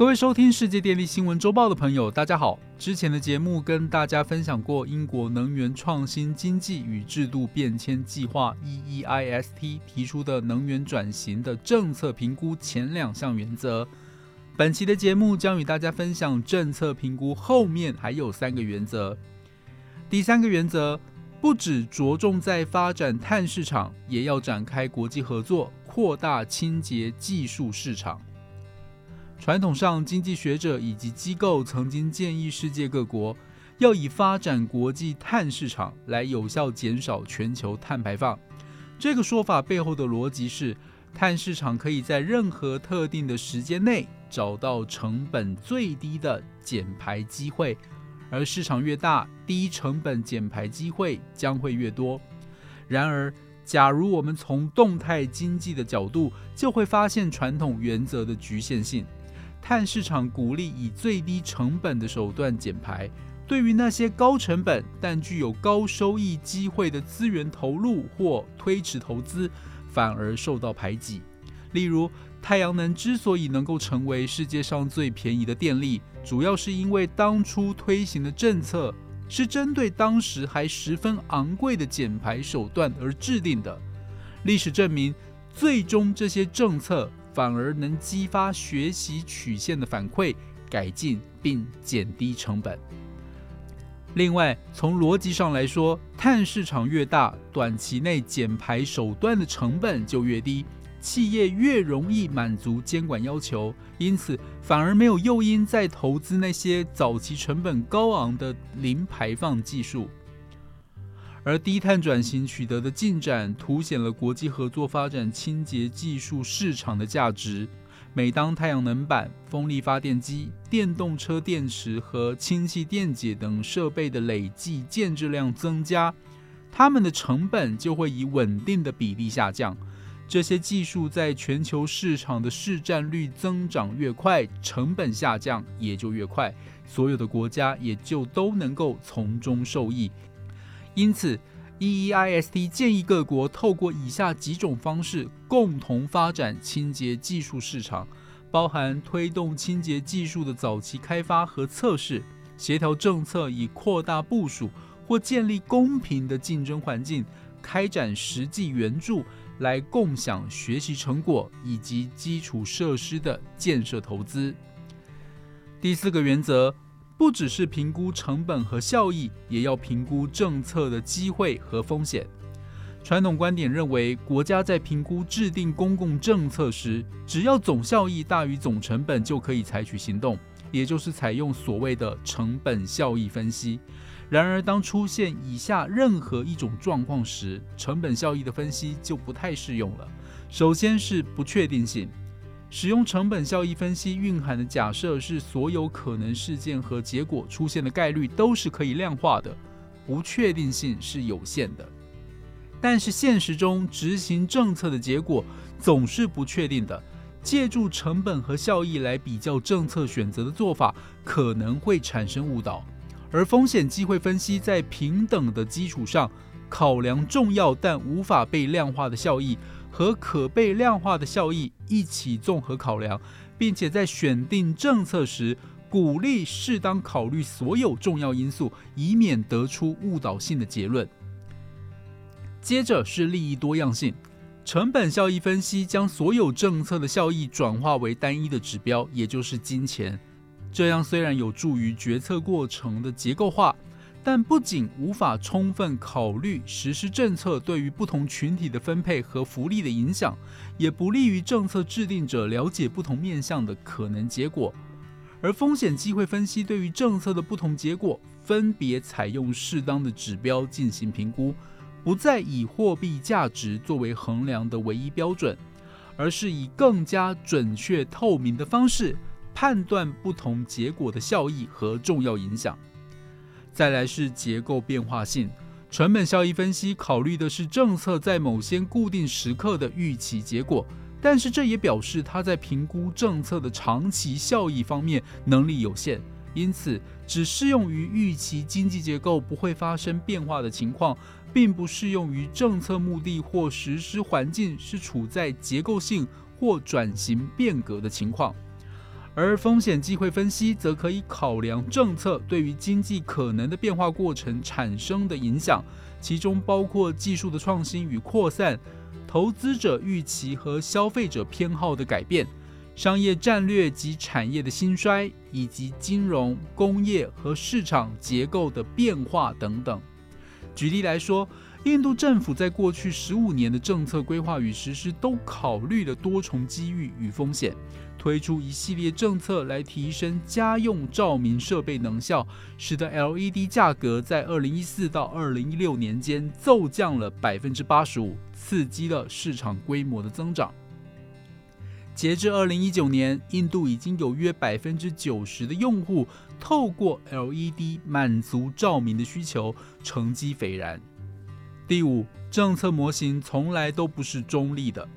各位收听世界电力新闻周报的朋友，大家好。之前的节目跟大家分享过英国能源创新经济与制度变迁计划 （EEIST） 提出的能源转型的政策评估前两项原则。本期的节目将与大家分享政策评估后面还有三个原则。第三个原则，不只着重在发展碳市场，也要展开国际合作，扩大清洁技术市场。传统上，经济学者以及机构曾经建议世界各国要以发展国际碳市场来有效减少全球碳排放。这个说法背后的逻辑是，碳市场可以在任何特定的时间内找到成本最低的减排机会，而市场越大，低成本减排机会将会越多。然而，假如我们从动态经济的角度，就会发现传统原则的局限性。碳市场鼓励以最低成本的手段减排，对于那些高成本但具有高收益机会的资源投入或推迟投资，反而受到排挤。例如，太阳能之所以能够成为世界上最便宜的电力，主要是因为当初推行的政策是针对当时还十分昂贵的减排手段而制定的。历史证明，最终这些政策。反而能激发学习曲线的反馈，改进并减低成本。另外，从逻辑上来说，碳市场越大，短期内减排手段的成本就越低，企业越容易满足监管要求，因此反而没有诱因再投资那些早期成本高昂的零排放技术。而低碳转型取得的进展，凸显了国际合作发展清洁技术市场的价值。每当太阳能板、风力发电机、电动车电池和氢气电解等设备的累计建制量增加，它们的成本就会以稳定的比例下降。这些技术在全球市场的市占率增长越快，成本下降也就越快，所有的国家也就都能够从中受益。因此，EEIST 建议各国透过以下几种方式共同发展清洁技术市场，包含推动清洁技术的早期开发和测试，协调政策以扩大部署或建立公平的竞争环境，开展实际援助来共享学习成果以及基础设施的建设投资。第四个原则。不只是评估成本和效益，也要评估政策的机会和风险。传统观点认为，国家在评估制定公共政策时，只要总效益大于总成本就可以采取行动，也就是采用所谓的成本效益分析。然而，当出现以下任何一种状况时，成本效益的分析就不太适用了。首先是不确定性。使用成本效益分析蕴含的假设是，所有可能事件和结果出现的概率都是可以量化的，不确定性是有限的。但是现实中执行政策的结果总是不确定的，借助成本和效益来比较政策选择的做法可能会产生误导。而风险机会分析在平等的基础上考量重要但无法被量化的效益。和可被量化的效益一起综合考量，并且在选定政策时，鼓励适当考虑所有重要因素，以免得出误导性的结论。接着是利益多样性，成本效益分析将所有政策的效益转化为单一的指标，也就是金钱。这样虽然有助于决策过程的结构化。但不仅无法充分考虑实施政策对于不同群体的分配和福利的影响，也不利于政策制定者了解不同面向的可能结果。而风险机会分析对于政策的不同结果，分别采用适当的指标进行评估，不再以货币价值作为衡量的唯一标准，而是以更加准确透明的方式判断不同结果的效益和重要影响。再来是结构变化性，成本效益分析考虑的是政策在某些固定时刻的预期结果，但是这也表示它在评估政策的长期效益方面能力有限，因此只适用于预期经济结构不会发生变化的情况，并不适用于政策目的或实施环境是处在结构性或转型变革的情况。而风险机会分析则可以考量政策对于经济可能的变化过程产生的影响，其中包括技术的创新与扩散、投资者预期和消费者偏好的改变。商业战略及产业的兴衰，以及金融、工业和市场结构的变化等等。举例来说，印度政府在过去十五年的政策规划与实施都考虑了多重机遇与风险，推出一系列政策来提升家用照明设备能效，使得 LED 价格在二零一四到二零一六年间骤降了百分之八十五，刺激了市场规模的增长。截至二零一九年，印度已经有约百分之九十的用户透过 LED 满足照明的需求，成绩斐然。第五，政策模型从来都不是中立的。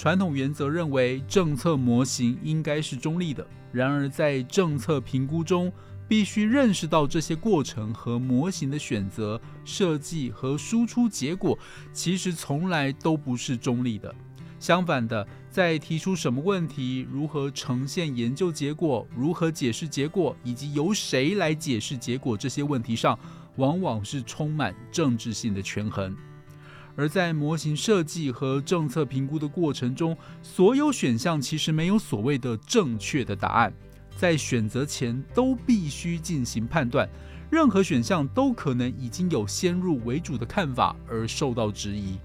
传统原则认为，政策模型应该是中立的。然而，在政策评估中，必须认识到这些过程和模型的选择、设计和输出结果，其实从来都不是中立的。相反的，在提出什么问题、如何呈现研究结果、如何解释结果，以及由谁来解释结果这些问题上，往往是充满政治性的权衡。而在模型设计和政策评估的过程中，所有选项其实没有所谓的正确的答案，在选择前都必须进行判断，任何选项都可能已经有先入为主的看法而受到质疑。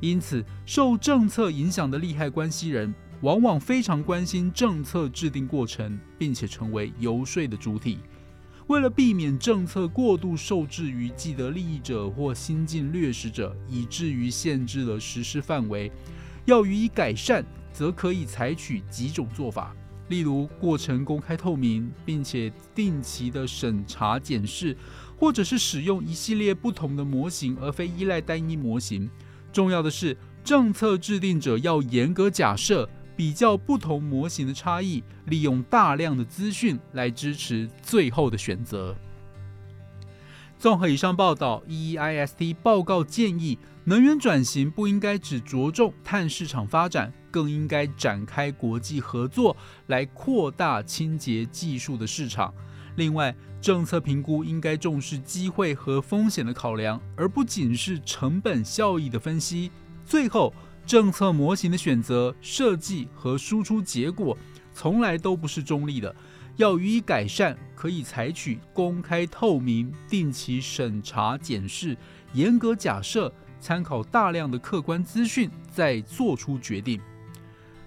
因此，受政策影响的利害关系人往往非常关心政策制定过程，并且成为游说的主体。为了避免政策过度受制于既得利益者或新晋掠食者，以至于限制了实施范围，要予以改善，则可以采取几种做法，例如过程公开透明，并且定期的审查检视，或者是使用一系列不同的模型，而非依赖单一模型。重要的是，政策制定者要严格假设、比较不同模型的差异，利用大量的资讯来支持最后的选择。综合以上报道，EEIST 报告建议，能源转型不应该只着重碳市场发展，更应该展开国际合作，来扩大清洁技术的市场。另外，政策评估应该重视机会和风险的考量，而不仅是成本效益的分析。最后，政策模型的选择、设计和输出结果从来都不是中立的，要予以改善，可以采取公开透明、定期审查检视、严格假设、参考大量的客观资讯，再做出决定。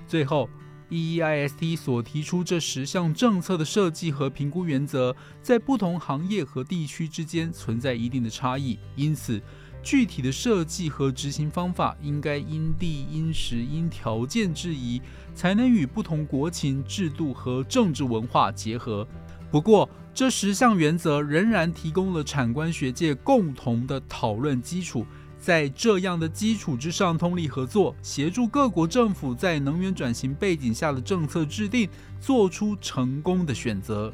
最后。EEIST 所提出这十项政策的设计和评估原则，在不同行业和地区之间存在一定的差异，因此具体的设计和执行方法应该因地、因时、因条件制宜，才能与不同国情、制度和政治文化结合。不过，这十项原则仍然提供了产官学界共同的讨论基础。在这样的基础之上，通力合作，协助各国政府在能源转型背景下的政策制定，做出成功的选择。